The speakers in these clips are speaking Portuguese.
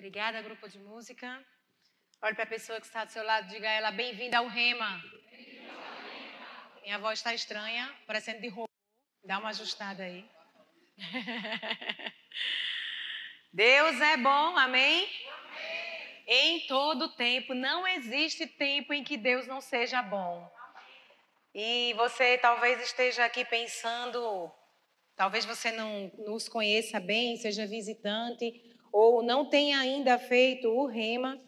Obrigada, grupo de música. Olhe para a pessoa que está do seu lado, diga a ela: bem-vinda ao Rema. Minha voz está estranha, parecendo de roupa. Dá uma ajustada aí. Deus é bom, amém? amém? Em todo tempo, não existe tempo em que Deus não seja bom. E você talvez esteja aqui pensando, talvez você não nos conheça bem, seja visitante, ou não tenha ainda feito o rema,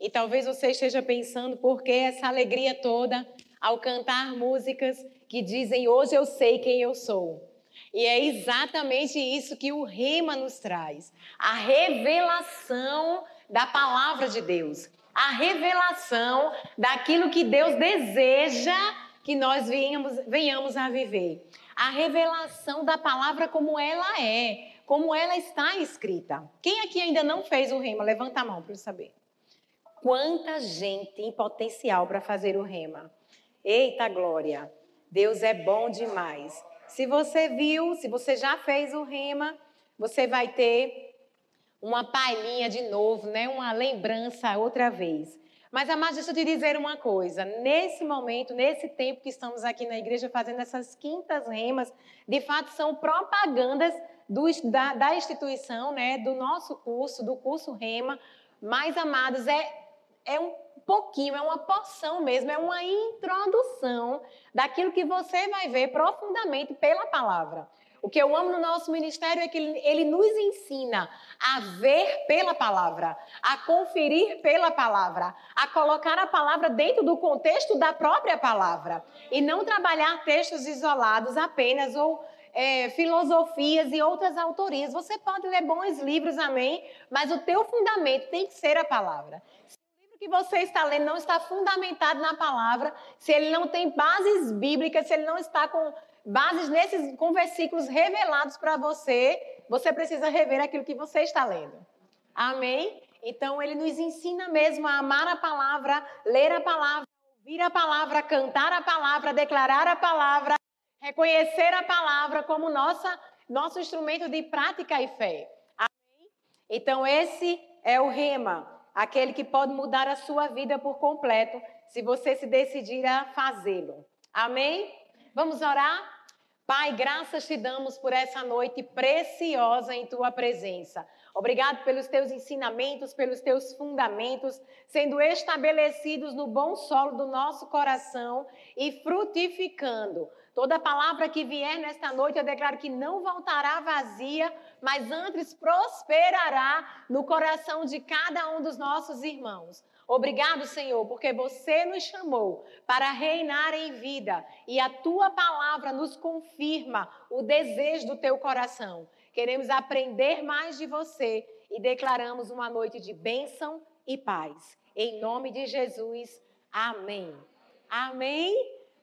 e talvez você esteja pensando por que essa alegria toda ao cantar músicas que dizem hoje eu sei quem eu sou. E é exatamente isso que o rema nos traz, a revelação da palavra de Deus, a revelação daquilo que Deus deseja que nós venhamos, venhamos a viver. A revelação da palavra como ela é, como ela está escrita. Quem aqui ainda não fez o rema? Levanta a mão para eu saber. Quanta gente tem potencial para fazer o rema. Eita glória! Deus é bom demais. Se você viu, se você já fez o rema, você vai ter uma palhinha de novo, né? Uma lembrança outra vez. Mas, amados, deixa eu te dizer uma coisa. Nesse momento, nesse tempo que estamos aqui na igreja fazendo essas quintas remas, de fato são propagandas do, da, da, instituição, né, do nosso curso, do curso Rema. Mas, amados, é, é um pouquinho, é uma porção mesmo, é uma introdução daquilo que você vai ver profundamente pela palavra. O que eu amo no nosso ministério é que ele, nos ensina a ver pela palavra, a conferir pela palavra, a colocar a palavra dentro do contexto da própria palavra e não trabalhar textos isolados apenas ou é, filosofias e outras autorias. Você pode ler bons livros, amém, mas o teu fundamento tem que ser a palavra. Se o livro que você está lendo não está fundamentado na palavra, se ele não tem bases bíblicas, se ele não está com bases nesses com versículos revelados para você, você precisa rever aquilo que você está lendo. Amém? Então ele nos ensina mesmo a amar a palavra, ler a palavra, ouvir a palavra, cantar a palavra, declarar a palavra, reconhecer a palavra como nossa, nosso instrumento de prática e fé. Amém? Então, esse é o rema, aquele que pode mudar a sua vida por completo, se você se decidir a fazê-lo. Amém? Vamos orar? Pai, graças te damos por essa noite preciosa em tua presença. Obrigado pelos teus ensinamentos, pelos teus fundamentos, sendo estabelecidos no bom solo do nosso coração e frutificando. Toda palavra que vier nesta noite, eu declaro que não voltará vazia, mas antes prosperará no coração de cada um dos nossos irmãos. Obrigado, Senhor, porque você nos chamou para reinar em vida e a tua palavra nos confirma o desejo do teu coração. Queremos aprender mais de você e declaramos uma noite de bênção e paz. Em nome de Jesus, amém. Amém.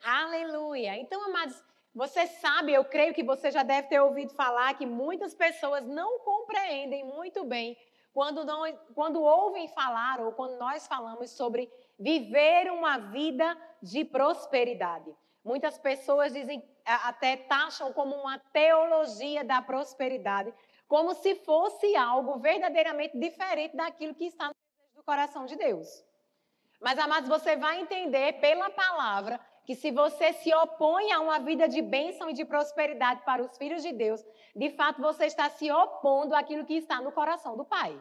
Aleluia. Então, amados, você sabe, eu creio que você já deve ter ouvido falar que muitas pessoas não compreendem muito bem quando, quando ouvem falar ou quando nós falamos sobre viver uma vida de prosperidade. Muitas pessoas dizem, até taxam como uma teologia da prosperidade, como se fosse algo verdadeiramente diferente daquilo que está no coração de Deus. Mas, amados, você vai entender pela palavra que se você se opõe a uma vida de bênção e de prosperidade para os filhos de Deus, de fato você está se opondo àquilo que está no coração do Pai.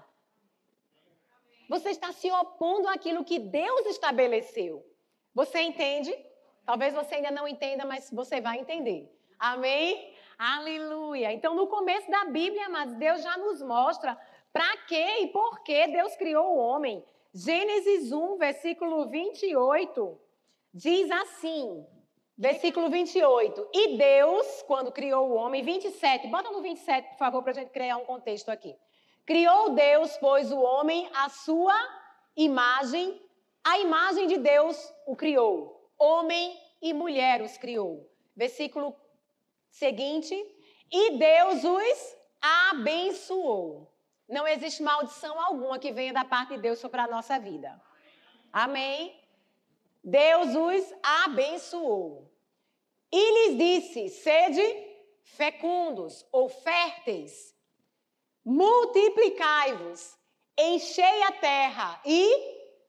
Você está se opondo àquilo que Deus estabeleceu. Você entende? Talvez você ainda não entenda, mas você vai entender. Amém? Aleluia. Então, no começo da Bíblia, mas Deus já nos mostra para que e por que Deus criou o homem. Gênesis 1, versículo 28 diz assim, versículo 28. E Deus, quando criou o homem, 27, bota no 27, por favor, para a gente criar um contexto aqui. Criou Deus, pois, o homem à sua imagem, a imagem de Deus o criou. Homem e mulher os criou. Versículo seguinte. E Deus os abençoou. Não existe maldição alguma que venha da parte de Deus sobre a nossa vida. Amém? Deus os abençoou. E lhes disse: sede fecundos ou férteis, multiplicai-vos, Enchei a terra e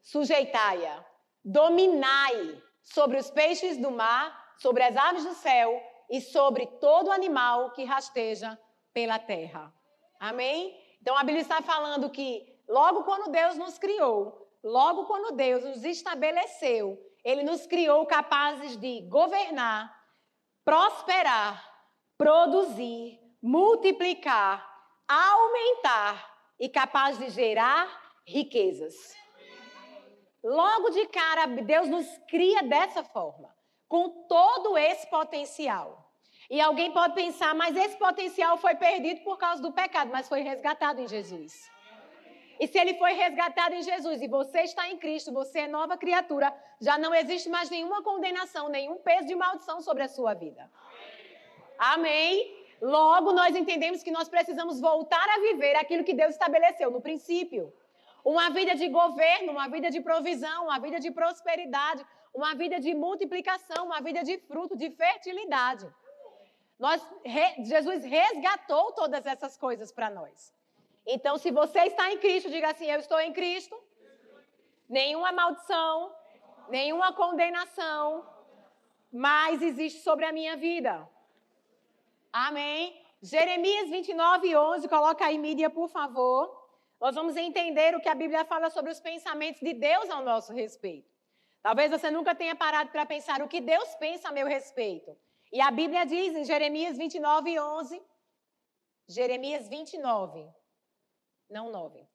sujeitai-a. Dominai sobre os peixes do mar, sobre as aves do céu e sobre todo animal que rasteja pela terra. Amém? Então a Bíblia está falando que logo quando Deus nos criou, logo quando Deus nos estabeleceu, ele nos criou capazes de governar, prosperar, produzir, multiplicar, aumentar e capaz de gerar riquezas. Logo de cara, Deus nos cria dessa forma, com todo esse potencial. E alguém pode pensar, mas esse potencial foi perdido por causa do pecado, mas foi resgatado em Jesus. E se ele foi resgatado em Jesus e você está em Cristo, você é nova criatura, já não existe mais nenhuma condenação, nenhum peso de maldição sobre a sua vida. Amém? Logo, nós entendemos que nós precisamos voltar a viver aquilo que Deus estabeleceu no princípio. Uma vida de governo, uma vida de provisão, uma vida de prosperidade, uma vida de multiplicação, uma vida de fruto, de fertilidade. Nós, Jesus resgatou todas essas coisas para nós. Então, se você está em Cristo, diga assim: Eu estou em Cristo. Nenhuma maldição, nenhuma condenação mais existe sobre a minha vida. Amém? Jeremias 29, 11, coloca aí, mídia, por favor. Nós vamos entender o que a Bíblia fala sobre os pensamentos de Deus ao nosso respeito. Talvez você nunca tenha parado para pensar o que Deus pensa a meu respeito. E a Bíblia diz em Jeremias 29, 11. Jeremias 29, não 9.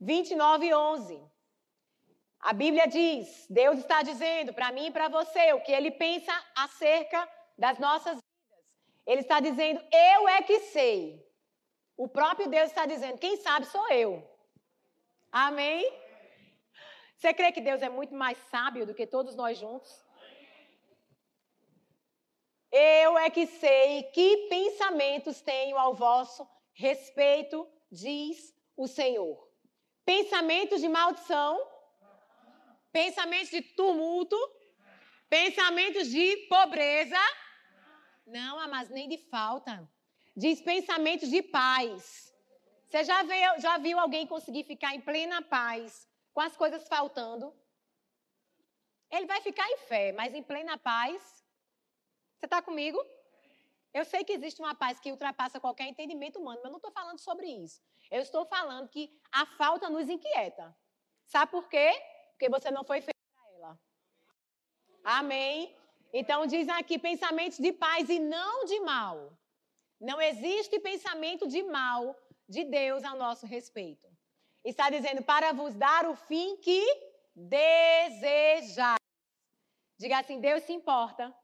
29, 11. A Bíblia diz, Deus está dizendo para mim e para você o que ele pensa acerca das nossas vidas. Ele está dizendo, eu é que sei. O próprio Deus está dizendo, quem sabe sou eu. Amém? Você crê que Deus é muito mais sábio do que todos nós juntos? Eu é que sei que pensamentos tenho ao vosso respeito, diz o Senhor. Pensamentos de maldição, pensamentos de tumulto, pensamentos de pobreza. Não, mas nem de falta. Diz pensamentos de paz. Você já viu, já viu alguém conseguir ficar em plena paz com as coisas faltando? Ele vai ficar em fé, mas em plena paz você está comigo? Eu sei que existe uma paz que ultrapassa qualquer entendimento humano, mas eu não estou falando sobre isso. Eu estou falando que a falta nos inquieta. Sabe por quê? Porque você não foi feito para ela. Amém? Então diz aqui pensamentos de paz e não de mal. Não existe pensamento de mal de Deus a nosso respeito. Está dizendo para vos dar o fim que desejais. Diga assim: Deus se importa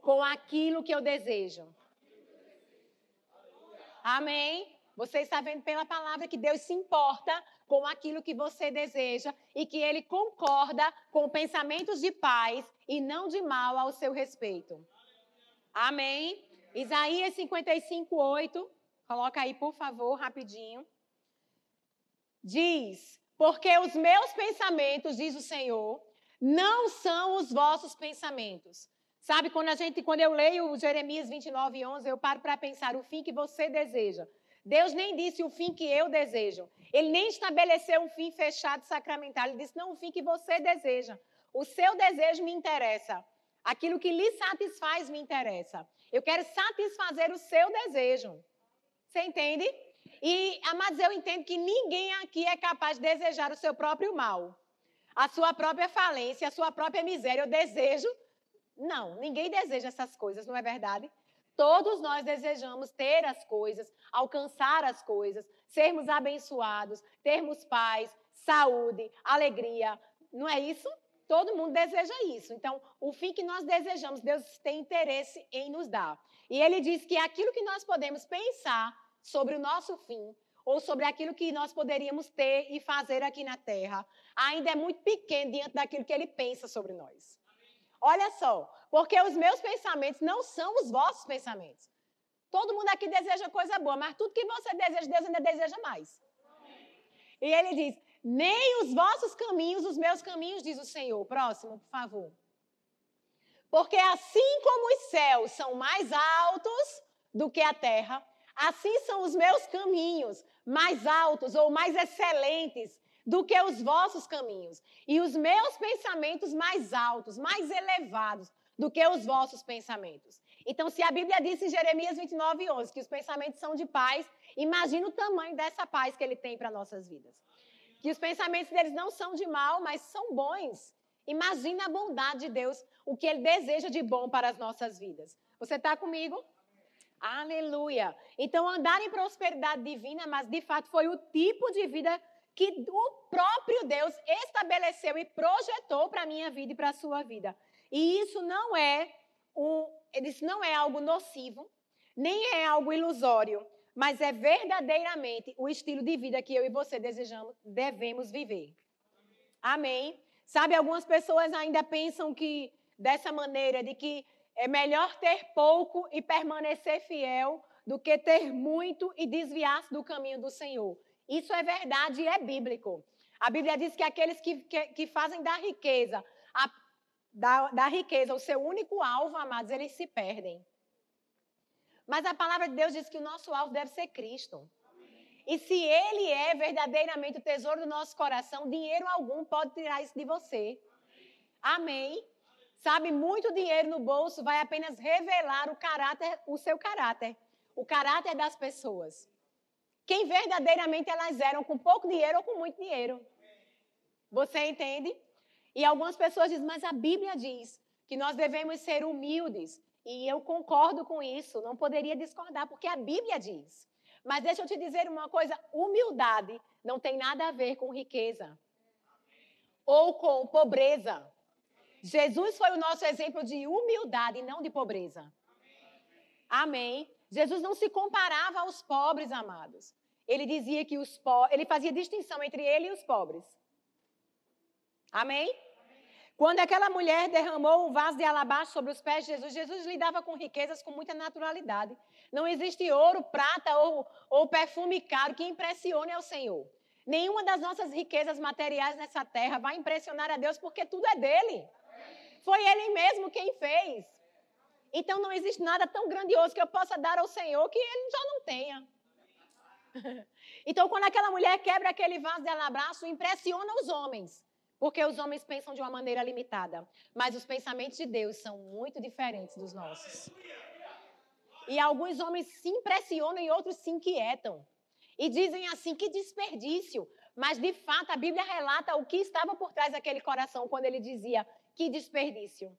com aquilo que eu desejo. Amém? Você está vendo pela palavra que Deus se importa com aquilo que você deseja e que Ele concorda com pensamentos de paz e não de mal ao seu respeito. Amém? Isaías 55, 8. Coloca aí, por favor, rapidinho. Diz: Porque os meus pensamentos, diz o Senhor, não são os vossos pensamentos, Sabe, quando a gente, quando eu leio Jeremias 29, 11, eu paro para pensar o fim que você deseja. Deus nem disse o fim que eu desejo. Ele nem estabeleceu um fim fechado sacramental. Ele disse, não, o fim que você deseja. O seu desejo me interessa. Aquilo que lhe satisfaz me interessa. Eu quero satisfazer o seu desejo. Você entende? E, amados, eu entendo que ninguém aqui é capaz de desejar o seu próprio mal. A sua própria falência, a sua própria miséria. Eu desejo não, ninguém deseja essas coisas, não é verdade? Todos nós desejamos ter as coisas, alcançar as coisas, sermos abençoados, termos paz, saúde, alegria. Não é isso? Todo mundo deseja isso. Então, o fim que nós desejamos, Deus tem interesse em nos dar. E ele diz que aquilo que nós podemos pensar sobre o nosso fim, ou sobre aquilo que nós poderíamos ter e fazer aqui na terra, ainda é muito pequeno diante daquilo que ele pensa sobre nós. Olha só, porque os meus pensamentos não são os vossos pensamentos. Todo mundo aqui deseja coisa boa, mas tudo que você deseja, Deus ainda deseja mais. E ele diz: nem os vossos caminhos, os meus caminhos, diz o Senhor. Próximo, por favor. Porque assim como os céus são mais altos do que a terra, assim são os meus caminhos mais altos ou mais excelentes do que os vossos caminhos, e os meus pensamentos mais altos, mais elevados do que os vossos pensamentos. Então, se a Bíblia diz em Jeremias 29, 11 que os pensamentos são de paz, imagina o tamanho dessa paz que ele tem para nossas vidas. Que os pensamentos deles não são de mal, mas são bons. Imagina a bondade de Deus, o que ele deseja de bom para as nossas vidas. Você está comigo? Aleluia. Então, andar em prosperidade divina, mas de fato foi o tipo de vida que o próprio Deus estabeleceu e projetou para a minha vida e para a sua vida. E isso não é um, isso não é algo nocivo, nem é algo ilusório, mas é verdadeiramente o estilo de vida que eu e você desejamos, devemos viver. Amém. Sabe, algumas pessoas ainda pensam que dessa maneira de que é melhor ter pouco e permanecer fiel do que ter muito e desviar-se do caminho do Senhor. Isso é verdade e é bíblico. A Bíblia diz que aqueles que, que, que fazem da riqueza, da, da riqueza o seu único alvo, amados, eles se perdem. Mas a palavra de Deus diz que o nosso alvo deve ser Cristo. E se Ele é verdadeiramente o tesouro do nosso coração, dinheiro algum pode tirar isso de você. Amém. Sabe, muito dinheiro no bolso vai apenas revelar o caráter, o seu caráter, o caráter das pessoas. Quem verdadeiramente elas eram com pouco dinheiro ou com muito dinheiro. Você entende? E algumas pessoas dizem, mas a Bíblia diz que nós devemos ser humildes. E eu concordo com isso, não poderia discordar, porque a Bíblia diz. Mas deixa eu te dizer uma coisa: humildade não tem nada a ver com riqueza ou com pobreza. Jesus foi o nosso exemplo de humildade não de pobreza. Amém. Jesus não se comparava aos pobres, amados. Ele dizia que os pobres, ele fazia distinção entre ele e os pobres. Amém? Quando aquela mulher derramou um vaso de alabastro sobre os pés de Jesus, Jesus lidava com riquezas com muita naturalidade. Não existe ouro, prata ou, ou perfume caro que impressione ao Senhor. Nenhuma das nossas riquezas materiais nessa terra vai impressionar a Deus porque tudo é dele. Foi Ele mesmo quem fez. Então não existe nada tão grandioso que eu possa dar ao Senhor que Ele já não tenha. Então, quando aquela mulher quebra aquele vaso de alabastro, impressiona os homens. Porque os homens pensam de uma maneira limitada. Mas os pensamentos de Deus são muito diferentes dos nossos. E alguns homens se impressionam e outros se inquietam. E dizem assim: que desperdício. Mas, de fato, a Bíblia relata o que estava por trás daquele coração quando ele dizia: que desperdício.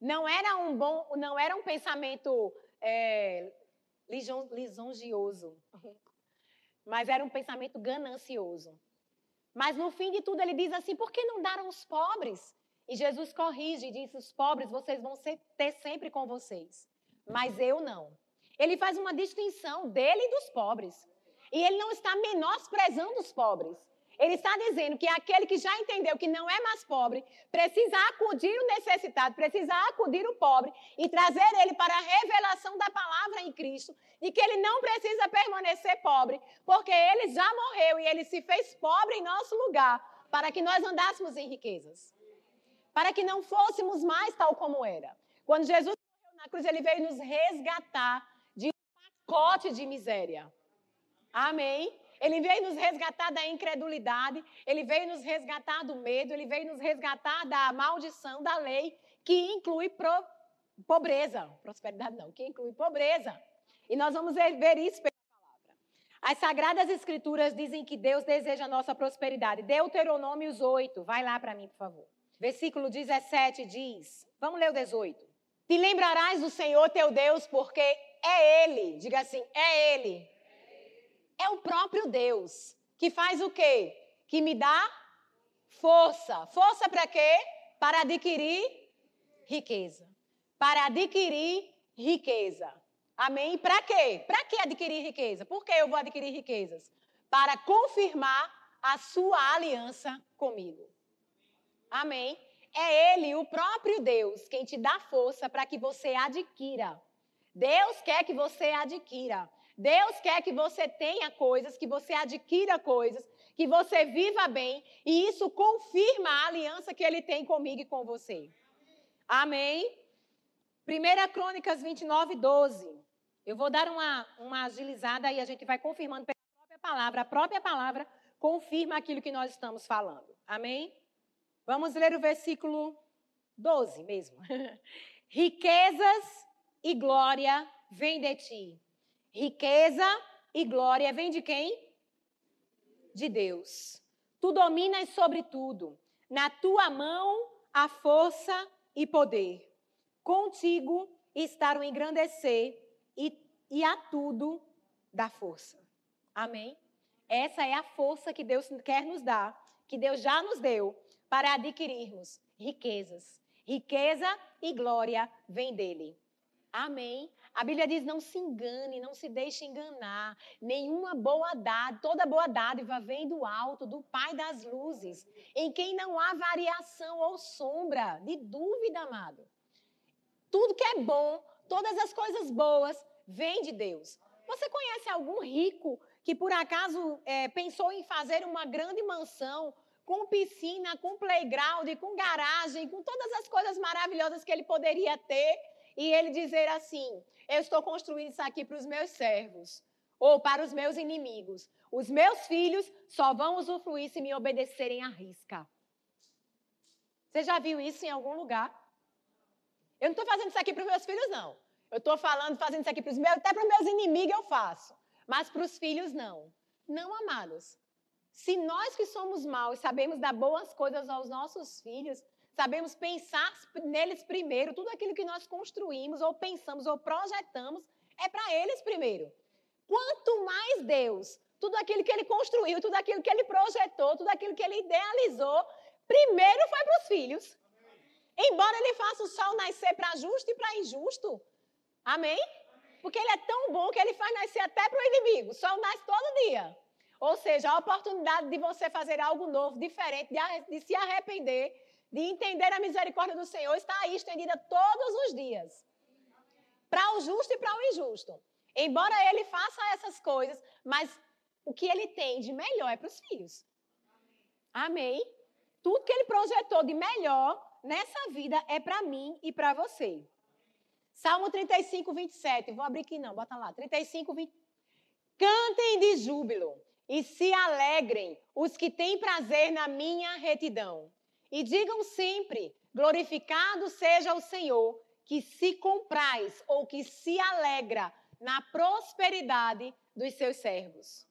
Não era um bom, não era um pensamento é, lisonjioso, mas era um pensamento ganancioso. Mas no fim de tudo ele diz assim: por que não dar aos pobres? E Jesus corrige e diz: os pobres vocês vão ter sempre com vocês, mas eu não. Ele faz uma distinção dele e dos pobres. E ele não está menosprezando os pobres. Ele está dizendo que aquele que já entendeu que não é mais pobre, precisa acudir o necessitado, precisa acudir o pobre e trazer ele para a revelação da palavra em Cristo, e que ele não precisa permanecer pobre, porque ele já morreu e ele se fez pobre em nosso lugar, para que nós andássemos em riquezas. Para que não fôssemos mais tal como era. Quando Jesus morreu na cruz, ele veio nos resgatar de um pacote de miséria. Amém? Ele veio nos resgatar da incredulidade, ele veio nos resgatar do medo, ele veio nos resgatar da maldição da lei, que inclui pro, pobreza. Prosperidade não, que inclui pobreza. E nós vamos ver isso pela palavra. As Sagradas Escrituras dizem que Deus deseja a nossa prosperidade. Deuteronômios 8, vai lá para mim, por favor. Versículo 17 diz: Vamos ler o 18. Te lembrarás do Senhor teu Deus, porque é Ele, diga assim, é Ele é o próprio Deus que faz o quê? Que me dá força. Força para quê? Para adquirir riqueza. Para adquirir riqueza. Amém? Para quê? Para que adquirir riqueza? Por que eu vou adquirir riquezas? Para confirmar a sua aliança comigo. Amém? É Ele, o próprio Deus, quem te dá força para que você adquira. Deus quer que você adquira. Deus quer que você tenha coisas, que você adquira coisas, que você viva bem, e isso confirma a aliança que ele tem comigo e com você. Amém? 1 Crônicas 29, 12. Eu vou dar uma, uma agilizada e a gente vai confirmando pela própria palavra, a própria palavra, confirma aquilo que nós estamos falando. Amém? Vamos ler o versículo 12 mesmo. Riquezas e glória vem de ti. Riqueza e glória vem de quem? De Deus. Tu dominas sobre tudo. Na tua mão a força e poder. Contigo está o engrandecer e, e a tudo dá força. Amém? Essa é a força que Deus quer nos dar, que Deus já nos deu para adquirirmos riquezas. Riqueza e glória vem dele. Amém. A Bíblia diz: não se engane, não se deixe enganar. Nenhuma boa dádiva, toda boa dádiva vem do alto, do Pai das luzes, em quem não há variação ou sombra de dúvida, amado. Tudo que é bom, todas as coisas boas, vêm de Deus. Você conhece algum rico que por acaso é, pensou em fazer uma grande mansão com piscina, com playground, com garagem, com todas as coisas maravilhosas que ele poderia ter? E ele dizer assim: Eu estou construindo isso aqui para os meus servos ou para os meus inimigos. Os meus filhos só vão usufruir se me obedecerem à risca. Você já viu isso em algum lugar? Eu não estou fazendo isso aqui para os meus filhos, não. Eu estou falando, fazendo isso aqui para os meus, até para os meus inimigos eu faço. Mas para os filhos, não. Não, amados. Se nós que somos maus sabemos dar boas coisas aos nossos filhos, sabemos pensar neles primeiro, tudo aquilo que nós construímos, ou pensamos, ou projetamos, é para eles primeiro. Quanto mais Deus, tudo aquilo que ele construiu, tudo aquilo que ele projetou, tudo aquilo que ele idealizou, primeiro foi para os filhos. Embora ele faça o sol nascer para justo e para injusto. Amém? Porque ele é tão bom que ele faz nascer até para o inimigo. O sol nasce todo dia. Ou seja, a oportunidade de você fazer algo novo, diferente, de, se arrepender, de entender a misericórdia do Senhor está aí estendida todos os dias. Para o justo e para o injusto. Embora ele faça essas coisas, mas o que ele tem de melhor é para os filhos. Amém? Tudo que ele projetou de melhor nessa vida é para mim e para você. Salmo 35, 27. Vou abrir aqui não, bota lá. 35, 20. Cantem de júbilo e se alegrem os que têm prazer na minha retidão. E digam sempre: glorificado seja o Senhor, que se compraz ou que se alegra na prosperidade dos seus servos.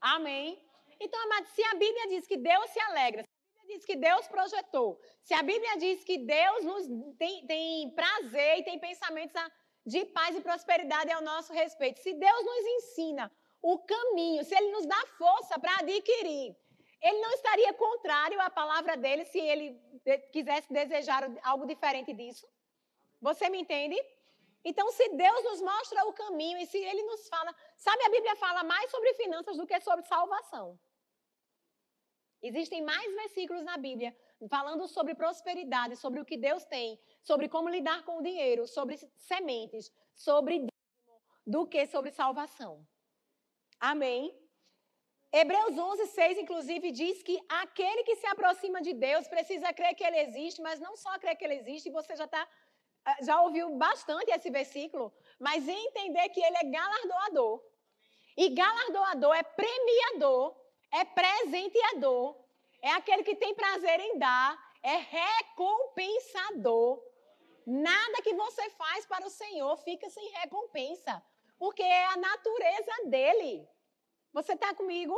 Amém? Então, amados, se a Bíblia diz que Deus se alegra, se a Bíblia diz que Deus projetou, se a Bíblia diz que Deus nos tem, tem prazer e tem pensamentos de paz e prosperidade ao nosso respeito, se Deus nos ensina o caminho, se Ele nos dá força para adquirir ele não estaria contrário à palavra dele se ele quisesse desejar algo diferente disso. Você me entende? Então, se Deus nos mostra o caminho e se Ele nos fala. Sabe, a Bíblia fala mais sobre finanças do que sobre salvação. Existem mais versículos na Bíblia falando sobre prosperidade, sobre o que Deus tem, sobre como lidar com o dinheiro, sobre sementes, sobre dízimo, do que sobre salvação. Amém? Hebreus 11, 6, inclusive, diz que aquele que se aproxima de Deus precisa crer que ele existe, mas não só crer que ele existe, você já tá, ah, já ouviu bastante esse versículo, mas entender que ele é galardoador. E galardoador é premiador, é presenteador, é aquele que tem prazer em dar, é recompensador. Nada que você faz para o Senhor fica sem recompensa, porque é a natureza dele. Você está comigo?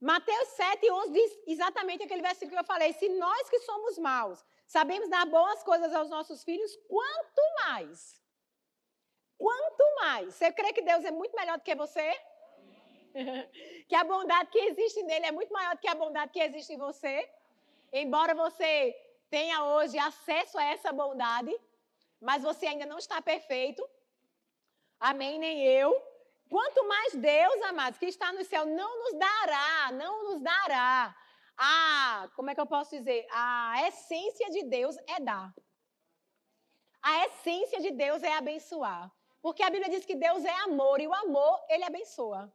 Mateus 7, 11 diz exatamente aquele versículo que eu falei. Se nós que somos maus sabemos dar boas coisas aos nossos filhos, quanto mais? Quanto mais? Você crê que Deus é muito melhor do que você? que a bondade que existe nele é muito maior do que a bondade que existe em você? Embora você tenha hoje acesso a essa bondade, mas você ainda não está perfeito. Amém? Nem eu. Quanto mais Deus, amados, que está no céu, não nos dará, não nos dará a, como é que eu posso dizer? A essência de Deus é dar. A essência de Deus é abençoar. Porque a Bíblia diz que Deus é amor e o amor, ele abençoa.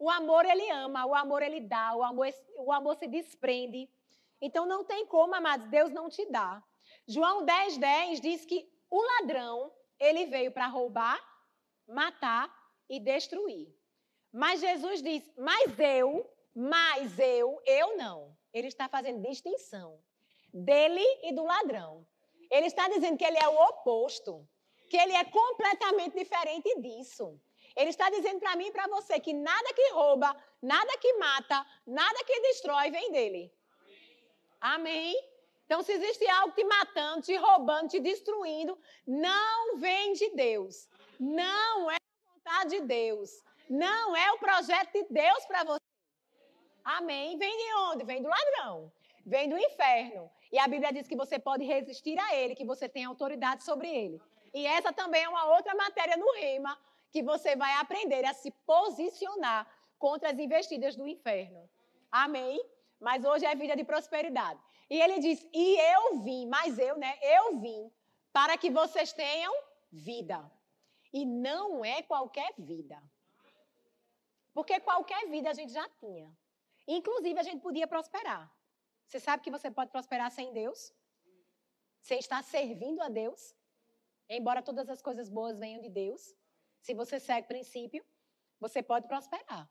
O amor, ele ama, o amor, ele dá, o amor, o amor se desprende. Então não tem como, amados, Deus não te dá. João 10, 10 diz que o ladrão, ele veio para roubar, matar e destruir. Mas Jesus diz: Mas eu, mas eu, eu não. Ele está fazendo distinção dele e do ladrão. Ele está dizendo que ele é o oposto, que ele é completamente diferente disso. Ele está dizendo para mim e para você que nada que rouba, nada que mata, nada que destrói vem dele. Amém? Então, se existe algo te matando, te roubando, te destruindo, não vem de Deus. Não é vontade de Deus. Não é o projeto de Deus para você. Amém? Vem de onde? Vem do ladrão. Vem do inferno. E a Bíblia diz que você pode resistir a ele, que você tem autoridade sobre ele. E essa também é uma outra matéria no rima que você vai aprender a se posicionar contra as investidas do inferno. Amém? Mas hoje é vida de prosperidade. E ele diz: "E eu vim, mas eu, né? Eu vim para que vocês tenham vida. E não é qualquer vida. Porque qualquer vida a gente já tinha. Inclusive a gente podia prosperar. Você sabe que você pode prosperar sem Deus? Sem estar servindo a Deus? Embora todas as coisas boas venham de Deus, se você segue o princípio, você pode prosperar.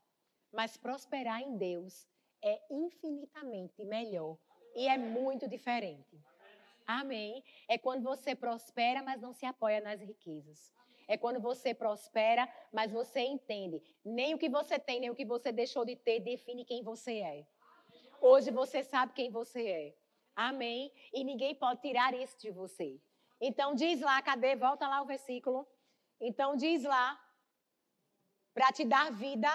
Mas prosperar em Deus é infinitamente melhor e é muito diferente. Amém? É quando você prospera, mas não se apoia nas riquezas. É quando você prospera, mas você entende. Nem o que você tem, nem o que você deixou de ter define quem você é. Hoje você sabe quem você é. Amém? E ninguém pode tirar isso de você. Então diz lá, cadê? Volta lá o versículo. Então diz lá, para te dar vida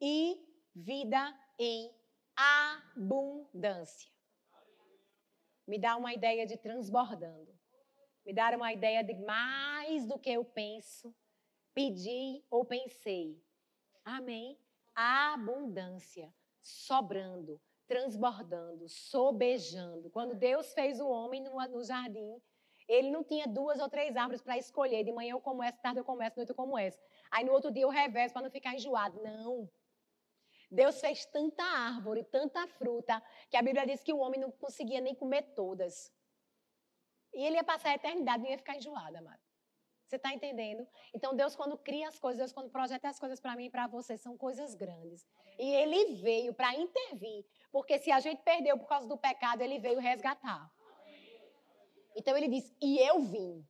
e vida em abundância. Me dá uma ideia de transbordando. Me dá uma ideia de mais do que eu penso, pedi ou pensei. Amém? abundância sobrando, transbordando, sobejando. Quando Deus fez o homem no, no jardim, ele não tinha duas ou três árvores para escolher. De manhã eu como essa, tarde eu como essa, noite eu como essa. Aí no outro dia eu reverso para não ficar enjoado. Não. Deus fez tanta árvore, tanta fruta, que a Bíblia diz que o homem não conseguia nem comer todas. E ele ia passar a eternidade, não ia ficar enjoado, amado. Você está entendendo? Então, Deus, quando cria as coisas, Deus, quando projeta as coisas para mim e para você, são coisas grandes. E Ele veio para intervir. Porque se a gente perdeu por causa do pecado, Ele veio resgatar. Então, Ele diz: E eu vim.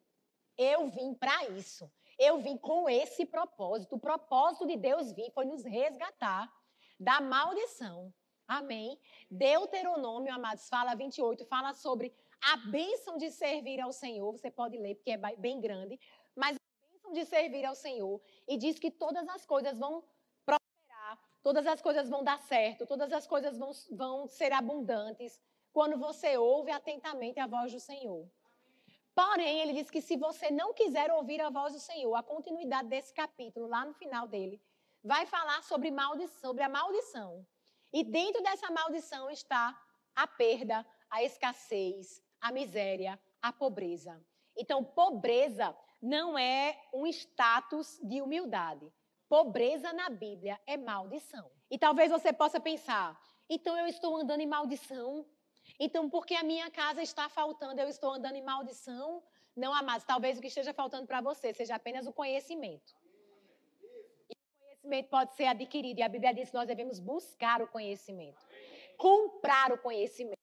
Eu vim para isso. Eu vim com esse propósito. O propósito de Deus vir foi nos resgatar da maldição. Amém? Deuteronômio, amados, fala 28, fala sobre a bênção de servir ao Senhor. Você pode ler, porque é bem grande mas a bênção de servir ao Senhor e diz que todas as coisas vão prosperar, todas as coisas vão dar certo, todas as coisas vão, vão ser abundantes quando você ouve atentamente a voz do Senhor. Porém, ele diz que se você não quiser ouvir a voz do Senhor, a continuidade desse capítulo, lá no final dele, vai falar sobre, maldição, sobre a maldição. E dentro dessa maldição está a perda, a escassez, a miséria, a pobreza. Então, pobreza não é um status de humildade. Pobreza na Bíblia é maldição. E talvez você possa pensar: então eu estou andando em maldição? Então, porque a minha casa está faltando, eu estou andando em maldição? Não, amados, talvez o que esteja faltando para você seja apenas o conhecimento. E o conhecimento pode ser adquirido, e a Bíblia diz que nós devemos buscar o conhecimento, comprar o conhecimento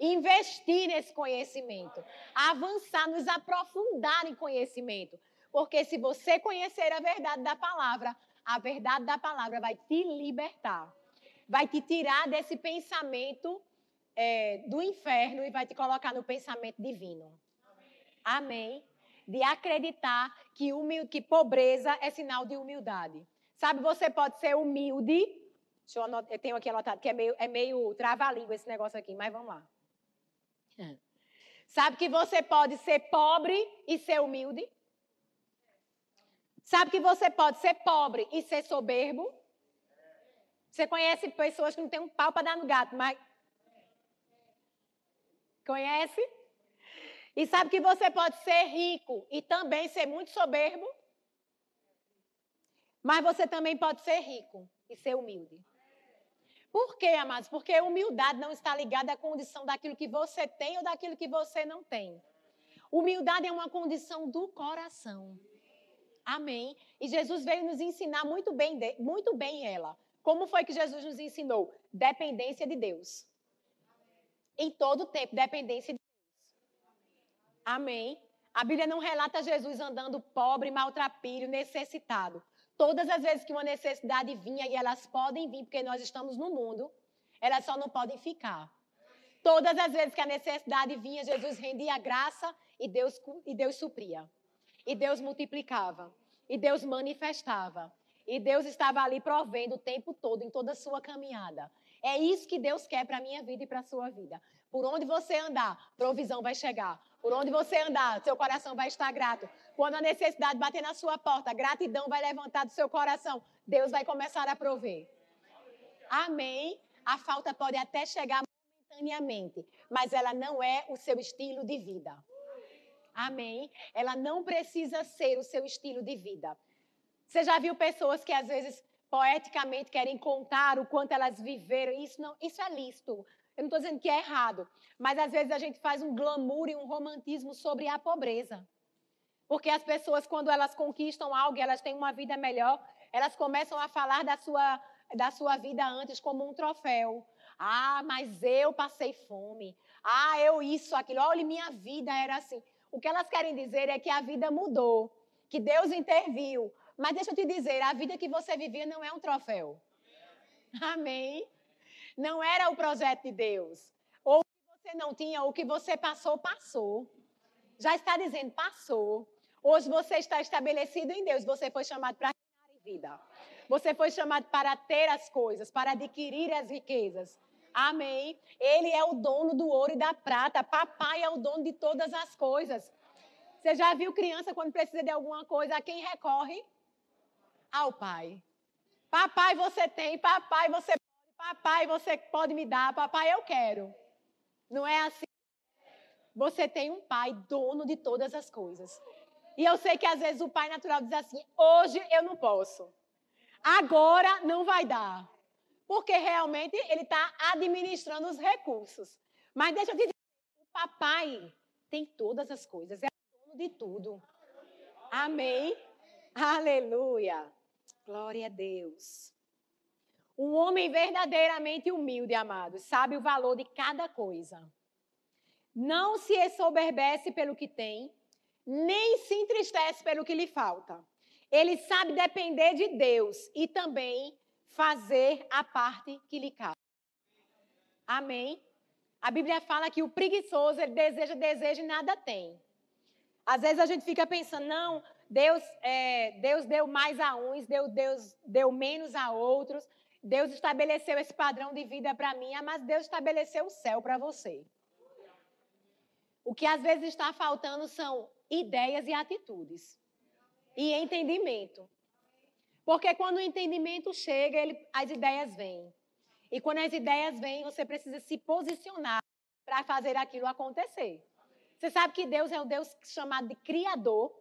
investir nesse conhecimento, avançar, nos aprofundar em conhecimento. Porque se você conhecer a verdade da palavra, a verdade da palavra vai te libertar, vai te tirar desse pensamento é, do inferno e vai te colocar no pensamento divino. Amém? De acreditar que, humil... que pobreza é sinal de humildade. Sabe, você pode ser humilde. Deixa eu, anotar, eu tenho aqui anotado que é meio, é meio trava-língua esse negócio aqui, mas vamos lá. Sabe que você pode ser pobre e ser humilde? Sabe que você pode ser pobre e ser soberbo? Você conhece pessoas que não têm um pau para dar no gato, mas. Conhece? E sabe que você pode ser rico e também ser muito soberbo? Mas você também pode ser rico e ser humilde. Por quê, amados? Porque humildade não está ligada à condição daquilo que você tem ou daquilo que você não tem. Humildade é uma condição do coração. Amém. E Jesus veio nos ensinar muito bem, muito bem ela. Como foi que Jesus nos ensinou? Dependência de Deus. Em todo tempo, dependência de Deus. Amém. A Bíblia não relata Jesus andando pobre, maltrapilho, necessitado. Todas as vezes que uma necessidade vinha, e elas podem vir, porque nós estamos no mundo, elas só não podem ficar. Todas as vezes que a necessidade vinha, Jesus rendia graça e Deus, e Deus supria. E Deus multiplicava. E Deus manifestava. E Deus estava ali provendo o tempo todo, em toda a sua caminhada. É isso que Deus quer para a minha vida e para a sua vida. Por onde você andar, provisão vai chegar. Por onde você andar, seu coração vai estar grato. Quando a necessidade bater na sua porta, gratidão vai levantar do seu coração. Deus vai começar a prover. Amém. A falta pode até chegar momentaneamente, mas ela não é o seu estilo de vida. Amém. Ela não precisa ser o seu estilo de vida. Você já viu pessoas que às vezes poeticamente querem contar o quanto elas viveram? Isso não, isso é lícito. Eu não estou dizendo que é errado, mas às vezes a gente faz um glamour e um romantismo sobre a pobreza. Porque as pessoas, quando elas conquistam algo, elas têm uma vida melhor, elas começam a falar da sua, da sua vida antes como um troféu. Ah, mas eu passei fome. Ah, eu isso, aquilo. Olha, minha vida era assim. O que elas querem dizer é que a vida mudou, que Deus interviu. Mas deixa eu te dizer, a vida que você vivia não é um troféu. Amém? Não era o projeto de Deus. Ou o que você não tinha, ou o que você passou, passou. Já está dizendo, passou. Hoje você está estabelecido em Deus. Você foi chamado para reinar em vida. Você foi chamado para ter as coisas, para adquirir as riquezas. Amém. Ele é o dono do ouro e da prata. Papai é o dono de todas as coisas. Você já viu criança quando precisa de alguma coisa, a quem recorre? Ao pai. Papai, você tem. Papai, você Papai, você pode me dar. Papai, eu quero. Não é assim? Você tem um pai dono de todas as coisas. E eu sei que às vezes o pai natural diz assim: hoje eu não posso. Agora não vai dar. Porque realmente ele está administrando os recursos. Mas deixa eu te dizer: o papai tem todas as coisas, é dono de tudo. Amém? Aleluia. Glória a Deus. Um homem verdadeiramente humilde, amados, sabe o valor de cada coisa. Não se ensoberbece pelo que tem, nem se entristece pelo que lhe falta. Ele sabe depender de Deus e também fazer a parte que lhe cabe. Amém? A Bíblia fala que o preguiçoso, ele deseja, deseja e nada tem. Às vezes a gente fica pensando, não, Deus, é, Deus deu mais a uns, Deus, Deus deu menos a outros. Deus estabeleceu esse padrão de vida para mim, ah, mas Deus estabeleceu o céu para você. O que às vezes está faltando são ideias e atitudes. E entendimento. Porque quando o entendimento chega, ele, as ideias vêm. E quando as ideias vêm, você precisa se posicionar para fazer aquilo acontecer. Você sabe que Deus é o Deus chamado de Criador.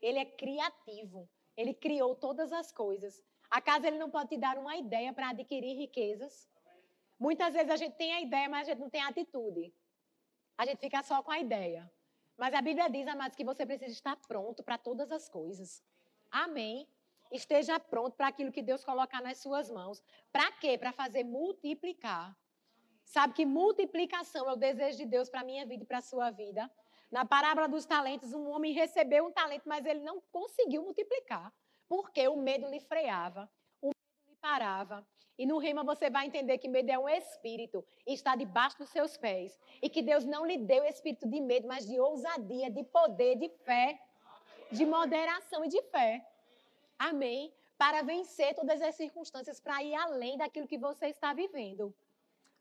Ele é criativo. Ele criou todas as coisas. Acaso ele não pode te dar uma ideia para adquirir riquezas? Muitas vezes a gente tem a ideia, mas a gente não tem a atitude. A gente fica só com a ideia. Mas a Bíblia diz, amados, que você precisa estar pronto para todas as coisas. Amém. Esteja pronto para aquilo que Deus colocar nas suas mãos. Para quê? Para fazer multiplicar. Sabe que multiplicação é o desejo de Deus para a minha vida e para a sua vida. Na parábola dos talentos, um homem recebeu um talento, mas ele não conseguiu multiplicar porque o medo lhe freava, o medo lhe parava. E no rima você vai entender que medo é um espírito e está debaixo dos seus pés. E que Deus não lhe deu espírito de medo, mas de ousadia, de poder, de fé, de moderação e de fé. Amém? Para vencer todas as circunstâncias, para ir além daquilo que você está vivendo.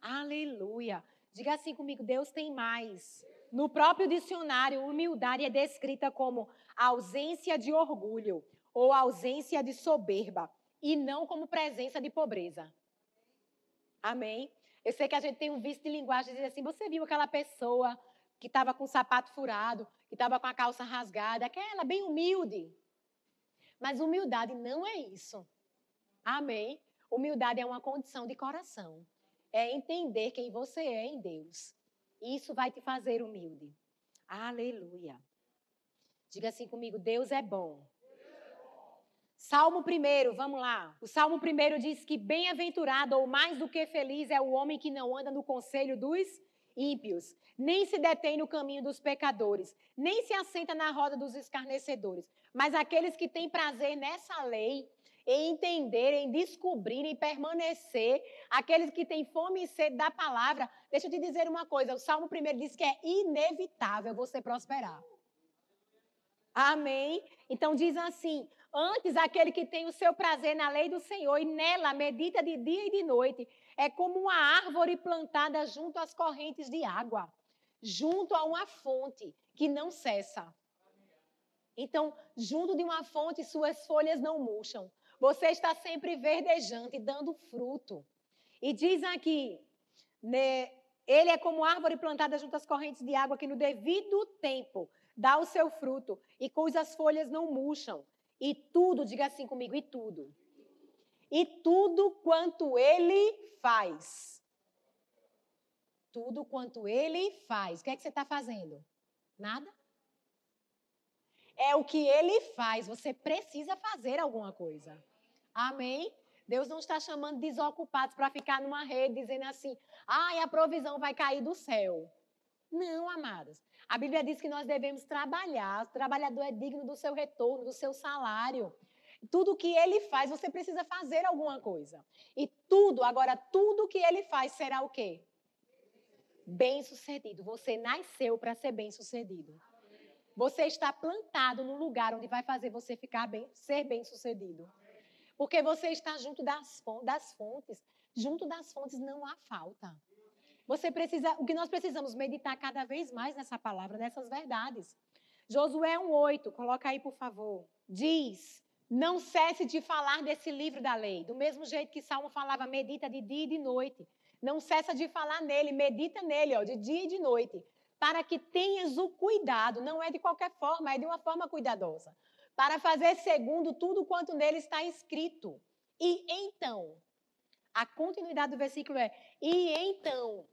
Aleluia. Diga assim comigo: Deus tem mais. No próprio dicionário, humildade é descrita como ausência de orgulho, ou ausência de soberba, e não como presença de pobreza. Amém? Eu sei que a gente tem um vício de linguagem dizer assim: você viu aquela pessoa que estava com o sapato furado, que estava com a calça rasgada, aquela bem humilde. Mas humildade não é isso. Amém? Humildade é uma condição de coração. É entender quem você é em Deus. Isso vai te fazer humilde. Aleluia. Diga assim comigo: Deus é bom Salmo 1, vamos lá. O Salmo 1 diz que bem-aventurado ou mais do que feliz é o homem que não anda no conselho dos ímpios, nem se detém no caminho dos pecadores, nem se assenta na roda dos escarnecedores, mas aqueles que têm prazer nessa lei, em entender, em descobrir, em permanecer, aqueles que têm fome e sede da palavra. Deixa eu te dizer uma coisa: o Salmo 1 diz que é inevitável você prosperar. Amém? Então diz assim: Antes, aquele que tem o seu prazer na lei do Senhor e nela medita de dia e de noite, é como uma árvore plantada junto às correntes de água, junto a uma fonte que não cessa. Então, junto de uma fonte, suas folhas não murcham. Você está sempre verdejante, dando fruto. E diz aqui, né, ele é como árvore plantada junto às correntes de água que no devido tempo dá o seu fruto e cujas folhas não murcham. E tudo, diga assim comigo, e tudo. E tudo quanto ele faz. Tudo quanto ele faz. O que é que você está fazendo? Nada? É o que ele faz. Você precisa fazer alguma coisa. Amém? Deus não está chamando desocupados para ficar numa rede dizendo assim: ai, ah, a provisão vai cair do céu. Não, amadas. A Bíblia diz que nós devemos trabalhar. O trabalhador é digno do seu retorno, do seu salário. Tudo que ele faz, você precisa fazer alguma coisa. E tudo, agora, tudo que ele faz será o quê? Bem-sucedido. Você nasceu para ser bem-sucedido. Você está plantado no lugar onde vai fazer você ficar bem, ser bem-sucedido. Porque você está junto das, das fontes. Junto das fontes não há falta. Você precisa, o que nós precisamos meditar cada vez mais nessa palavra, nessas verdades. Josué 1:8, coloca aí por favor. Diz: "Não cesse de falar desse livro da lei, do mesmo jeito que Salmo falava, medita de dia e de noite. Não cessa de falar nele, medita nele, ó, de dia e de noite, para que tenhas o cuidado, não é de qualquer forma, é de uma forma cuidadosa, para fazer segundo tudo quanto nele está escrito. E então, a continuidade do versículo é: e então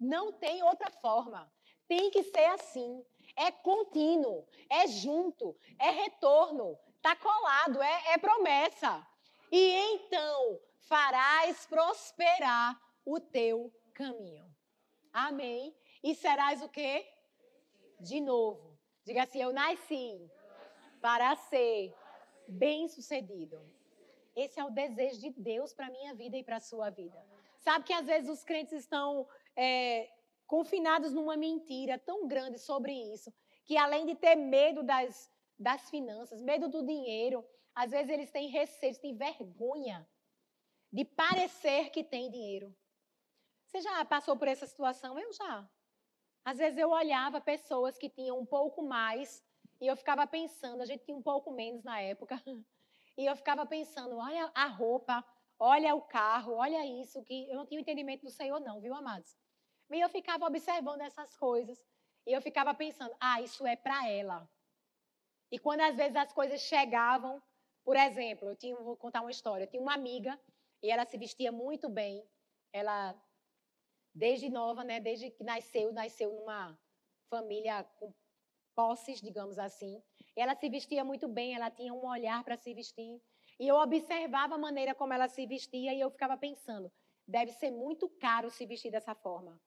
não tem outra forma. Tem que ser assim. É contínuo, é junto, é retorno, está colado, é, é promessa. E então farás prosperar o teu caminho. Amém. E serás o quê? De novo. Diga assim: Eu nasci para ser bem-sucedido. Esse é o desejo de Deus para a minha vida e para a sua vida. Sabe que às vezes os crentes estão é, confinados numa mentira tão grande sobre isso, que além de ter medo das, das finanças, medo do dinheiro, às vezes eles têm receio, têm vergonha de parecer que tem dinheiro. Você já passou por essa situação? Eu já. Às vezes eu olhava pessoas que tinham um pouco mais e eu ficava pensando, a gente tinha um pouco menos na época, e eu ficava pensando, olha a roupa, olha o carro, olha isso, que eu não tinha entendimento do Senhor não, viu, amados? E eu ficava observando essas coisas. E eu ficava pensando, ah, isso é para ela. E quando às vezes as coisas chegavam, por exemplo, eu tinha, vou contar uma história. Eu tinha uma amiga e ela se vestia muito bem. Ela, desde nova, né, desde que nasceu, nasceu numa família com posses, digamos assim. Ela se vestia muito bem, ela tinha um olhar para se vestir. E eu observava a maneira como ela se vestia e eu ficava pensando, deve ser muito caro se vestir dessa forma.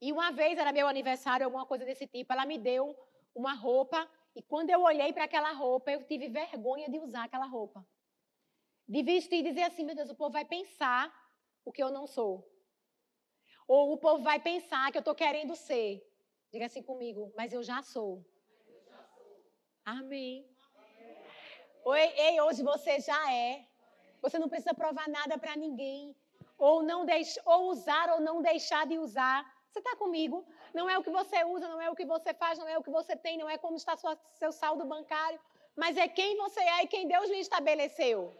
E uma vez era meu aniversário, alguma coisa desse tipo, ela me deu uma roupa e quando eu olhei para aquela roupa, eu tive vergonha de usar aquela roupa. De vestir e dizer assim, meu Deus, o povo vai pensar o que eu não sou. Ou o povo vai pensar que eu estou querendo ser. Diga assim comigo, mas eu já sou. Amém. Oi, ei, hoje você já é. Você não precisa provar nada para ninguém. Ou, não deix, ou usar ou não deixar de usar. Você está comigo? Não é o que você usa, não é o que você faz, não é o que você tem, não é como está sua, seu saldo bancário, mas é quem você é e quem Deus lhe estabeleceu.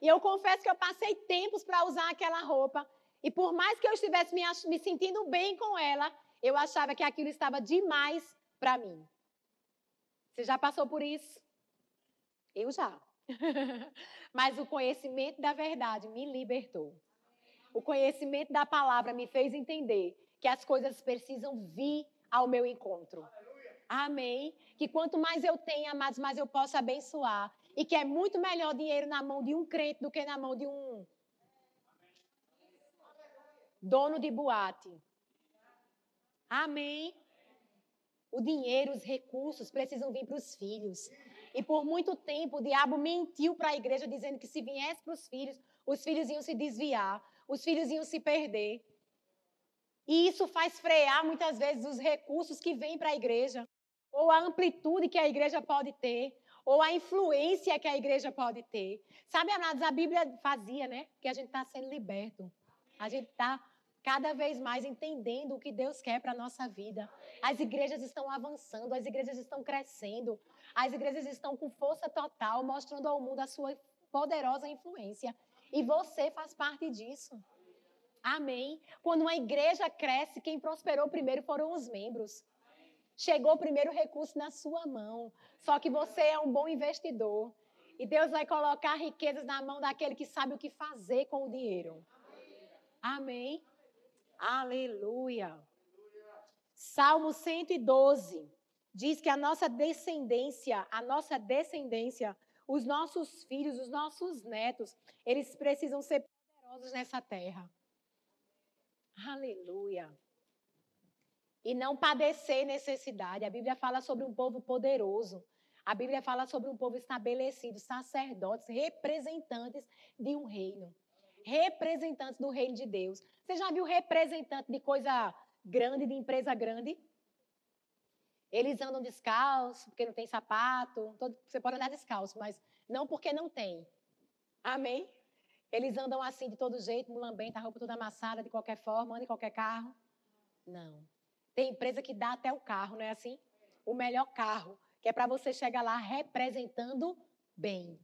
E eu confesso que eu passei tempos para usar aquela roupa. E por mais que eu estivesse me, me sentindo bem com ela, eu achava que aquilo estava demais para mim. Você já passou por isso? Eu já. Mas o conhecimento da verdade me libertou. O conhecimento da palavra me fez entender que as coisas precisam vir ao meu encontro. Amém. Que quanto mais eu tenho, mais, mais eu posso abençoar. E que é muito melhor dinheiro na mão de um crente do que na mão de um dono de boate. Amém. O dinheiro, os recursos precisam vir para os filhos. E por muito tempo o diabo mentiu para a igreja dizendo que se viesse para os filhos, os filhos iam se desviar, os filhos iam se perder. E isso faz frear muitas vezes os recursos que vêm para a igreja, ou a amplitude que a igreja pode ter, ou a influência que a igreja pode ter. Sabe, amados, a Bíblia fazia, né? Que a gente está sendo liberto. A gente está cada vez mais entendendo o que Deus quer para a nossa vida. As igrejas estão avançando, as igrejas estão crescendo, as igrejas estão com força total, mostrando ao mundo a sua poderosa influência. E você faz parte disso. Amém. Quando uma igreja cresce, quem prosperou primeiro foram os membros. Chegou o primeiro recurso na sua mão. Só que você é um bom investidor. E Deus vai colocar riquezas na mão daquele que sabe o que fazer com o dinheiro. Amém. Aleluia. Salmo 112 diz que a nossa descendência, a nossa descendência, os nossos filhos, os nossos netos, eles precisam ser poderosos nessa terra. Aleluia. E não padecer necessidade. A Bíblia fala sobre um povo poderoso. A Bíblia fala sobre um povo estabelecido, sacerdotes, representantes de um reino representantes do reino de Deus. Você já viu representante de coisa grande, de empresa grande? Eles andam descalços, porque não tem sapato. Todo, você pode andar descalço, mas não porque não tem. Amém? Eles andam assim de todo jeito, mulambenta, a roupa toda amassada, de qualquer forma, anda em qualquer carro. Não. Tem empresa que dá até o carro, não é assim? O melhor carro, que é para você chegar lá representando bem.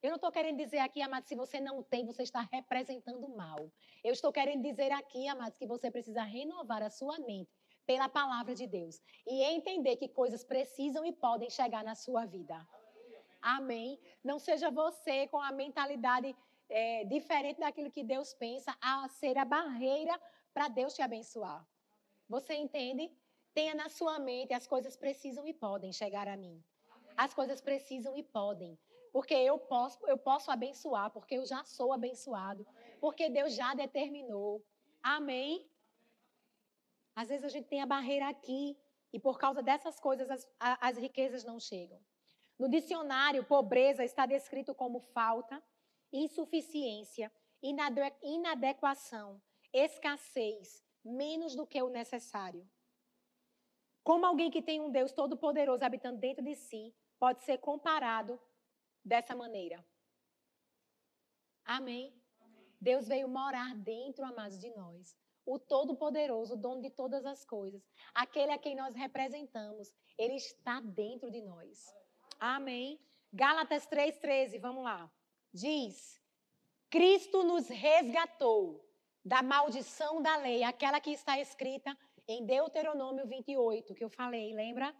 Eu não estou querendo dizer aqui, amados, se você não tem, você está representando mal. Eu estou querendo dizer aqui, amados, que você precisa renovar a sua mente pela palavra de Deus e entender que coisas precisam e podem chegar na sua vida. Amém. Não seja você com a mentalidade é, diferente daquilo que Deus pensa a ser a barreira para Deus te abençoar. Você entende? Tenha na sua mente as coisas precisam e podem chegar a mim. As coisas precisam e podem. Porque eu posso, eu posso abençoar, porque eu já sou abençoado, porque Deus já determinou. Amém? Às vezes a gente tem a barreira aqui e por causa dessas coisas as, as riquezas não chegam. No dicionário, pobreza está descrito como falta, insuficiência, inadequação, escassez, menos do que o necessário. Como alguém que tem um Deus todo-poderoso habitando dentro de si pode ser comparado dessa maneira. Amém? Deus veio morar dentro, amados, de nós. O Todo-Poderoso, o dono de todas as coisas, aquele a quem nós representamos, ele está dentro de nós. Amém? Gálatas 3,13, vamos lá. Diz: Cristo nos resgatou da maldição da lei, aquela que está escrita em Deuteronômio 28, que eu falei, lembra?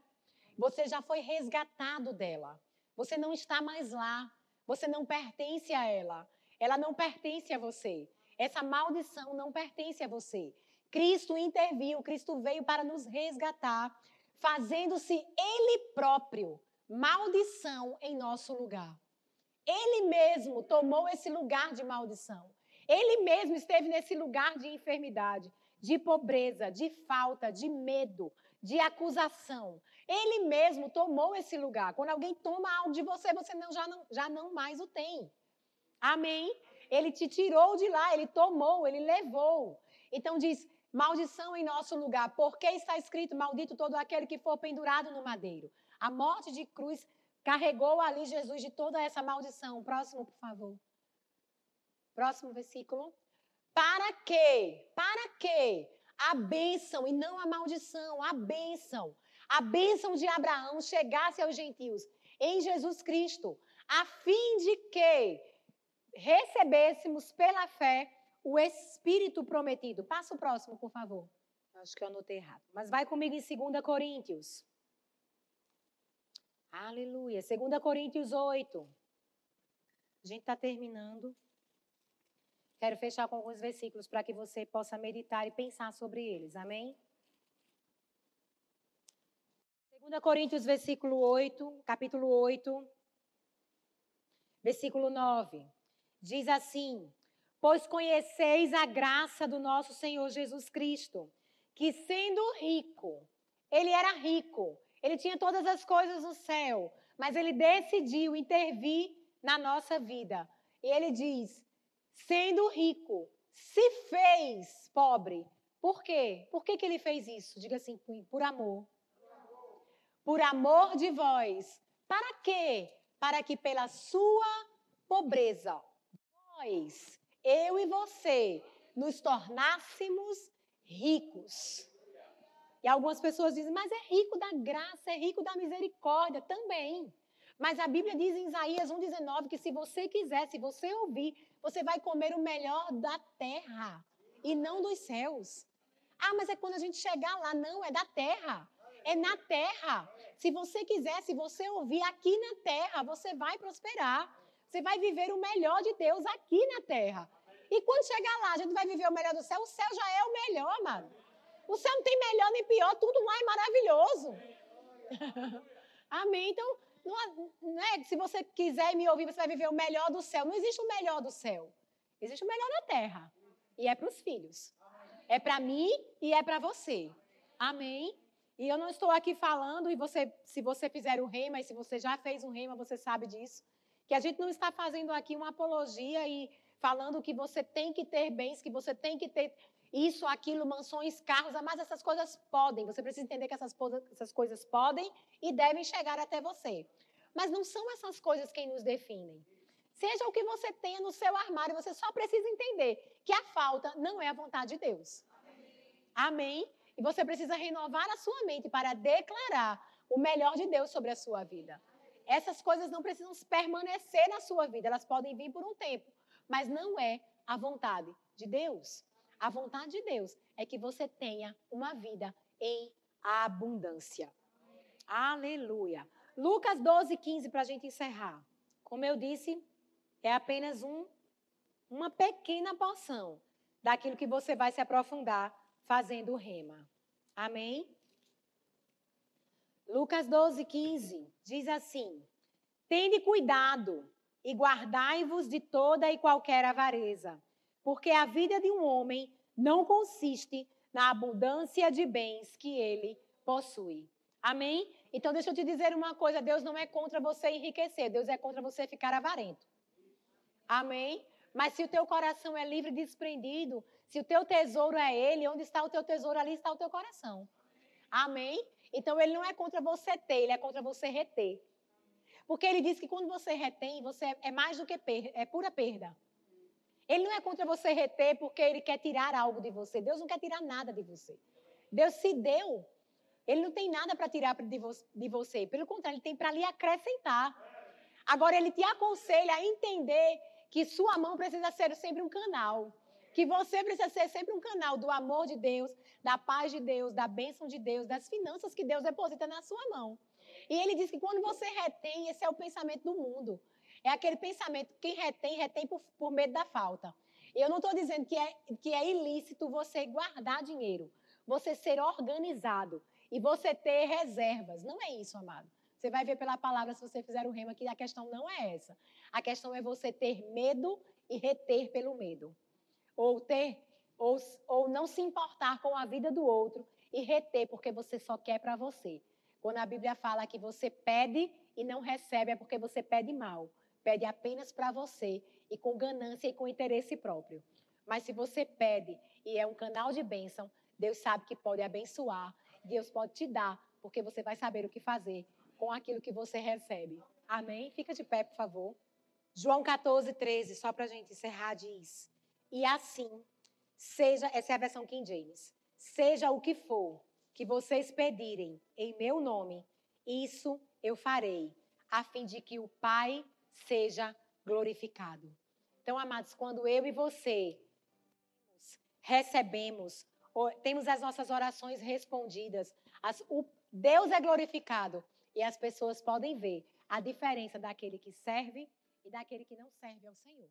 Você já foi resgatado dela. Você não está mais lá. Você não pertence a ela. Ela não pertence a você. Essa maldição não pertence a você. Cristo interviu, Cristo veio para nos resgatar, fazendo-se Ele próprio maldição em nosso lugar. Ele mesmo tomou esse lugar de maldição. Ele mesmo esteve nesse lugar de enfermidade, de pobreza, de falta, de medo, de acusação. Ele mesmo tomou esse lugar. Quando alguém toma algo de você, você não, já, não, já não mais o tem. Amém? Ele te tirou de lá, ele tomou, ele levou. Então diz: maldição em nosso lugar, porque está escrito: maldito todo aquele que for pendurado no madeiro. A morte de cruz carregou ali Jesus de toda essa maldição. Próximo, por favor. Próximo versículo. Para quê? Para quê? a bênção e não a maldição, a bênção. A bênção de Abraão chegasse aos gentios em Jesus Cristo, a fim de que recebêssemos pela fé o Espírito prometido. Passa o próximo, por favor. Acho que eu anotei errado. Mas vai comigo em 2 Coríntios. Aleluia. 2 Coríntios 8. A gente está terminando. Quero fechar com alguns versículos para que você possa meditar e pensar sobre eles. Amém? 2 Coríntios, versículo 8, capítulo 8. versículo 9. Diz assim: Pois conheceis a graça do nosso Senhor Jesus Cristo, que sendo rico, ele era rico, ele tinha todas as coisas no céu, mas ele decidiu intervir na nossa vida. E ele diz: sendo rico, se fez pobre. Por quê? Por que, que ele fez isso? Diga assim, por amor. Por amor de vós. Para quê? Para que pela sua pobreza, nós, eu e você, nos tornássemos ricos. E algumas pessoas dizem, mas é rico da graça, é rico da misericórdia também. Mas a Bíblia diz em Isaías 1,19 que se você quiser, se você ouvir, você vai comer o melhor da terra e não dos céus. Ah, mas é quando a gente chegar lá. Não, é da terra. É na terra. Se você quiser, se você ouvir aqui na terra, você vai prosperar. Você vai viver o melhor de Deus aqui na terra. E quando chegar lá, a gente vai viver o melhor do céu. O céu já é o melhor, mano. O céu não tem melhor nem pior, tudo lá é maravilhoso. Amém? Então, não, é, se você quiser me ouvir, você vai viver o melhor do céu. Não existe o melhor do céu. Existe o melhor da terra. E é para os filhos. É para mim e é para você. Amém? E eu não estou aqui falando, e você, se você fizer o rema, e se você já fez um rema, você sabe disso, que a gente não está fazendo aqui uma apologia e falando que você tem que ter bens, que você tem que ter isso, aquilo, mansões, carros, mas essas coisas podem. Você precisa entender que essas, essas coisas podem e devem chegar até você. Mas não são essas coisas quem nos definem. Seja o que você tenha no seu armário, você só precisa entender que a falta não é a vontade de Deus. Amém? E você precisa renovar a sua mente para declarar o melhor de Deus sobre a sua vida. Essas coisas não precisam permanecer na sua vida, elas podem vir por um tempo, mas não é a vontade de Deus. A vontade de Deus é que você tenha uma vida em abundância. Aleluia. Lucas 12, 15, para a gente encerrar. Como eu disse, é apenas um, uma pequena porção daquilo que você vai se aprofundar fazendo rema. Amém? Lucas 12, 15 diz assim: Tende cuidado e guardai-vos de toda e qualquer avareza porque a vida de um homem não consiste na abundância de bens que ele possui. Amém? Então, deixa eu te dizer uma coisa: Deus não é contra você enriquecer, Deus é contra você ficar avarento. Amém? Mas se o teu coração é livre e desprendido, se o teu tesouro é Ele, onde está o teu tesouro, ali está o teu coração. Amém? Então, Ele não é contra você ter, Ele é contra você reter. Porque Ele diz que quando você retém, você é mais do que é pura perda. Ele não é contra você reter porque ele quer tirar algo de você. Deus não quer tirar nada de você. Deus se deu. Ele não tem nada para tirar de você. Pelo contrário, ele tem para lhe acrescentar. Agora, ele te aconselha a entender que sua mão precisa ser sempre um canal. Que você precisa ser sempre um canal do amor de Deus, da paz de Deus, da bênção de Deus, das finanças que Deus deposita na sua mão. E ele diz que quando você retém, esse é o pensamento do mundo. É aquele pensamento, quem retém, retém por, por medo da falta. Eu não estou dizendo que é, que é ilícito você guardar dinheiro, você ser organizado e você ter reservas. Não é isso, amado. Você vai ver pela palavra, se você fizer o rema, que a questão não é essa. A questão é você ter medo e reter pelo medo. Ou ter, ou, ou não se importar com a vida do outro e reter porque você só quer para você. Quando a Bíblia fala que você pede e não recebe, é porque você pede mal pede apenas para você e com ganância e com interesse próprio. Mas se você pede e é um canal de bênção, Deus sabe que pode abençoar, Deus pode te dar, porque você vai saber o que fazer com aquilo que você recebe. Amém? Fica de pé, por favor. João 14, 13, só para a gente encerrar, diz: E assim, seja, essa é a versão King James, seja o que for que vocês pedirem em meu nome, isso eu farei, a fim de que o Pai seja glorificado. Então, amados, quando eu e você recebemos, temos as nossas orações respondidas, as, o, Deus é glorificado e as pessoas podem ver a diferença daquele que serve e daquele que não serve ao Senhor.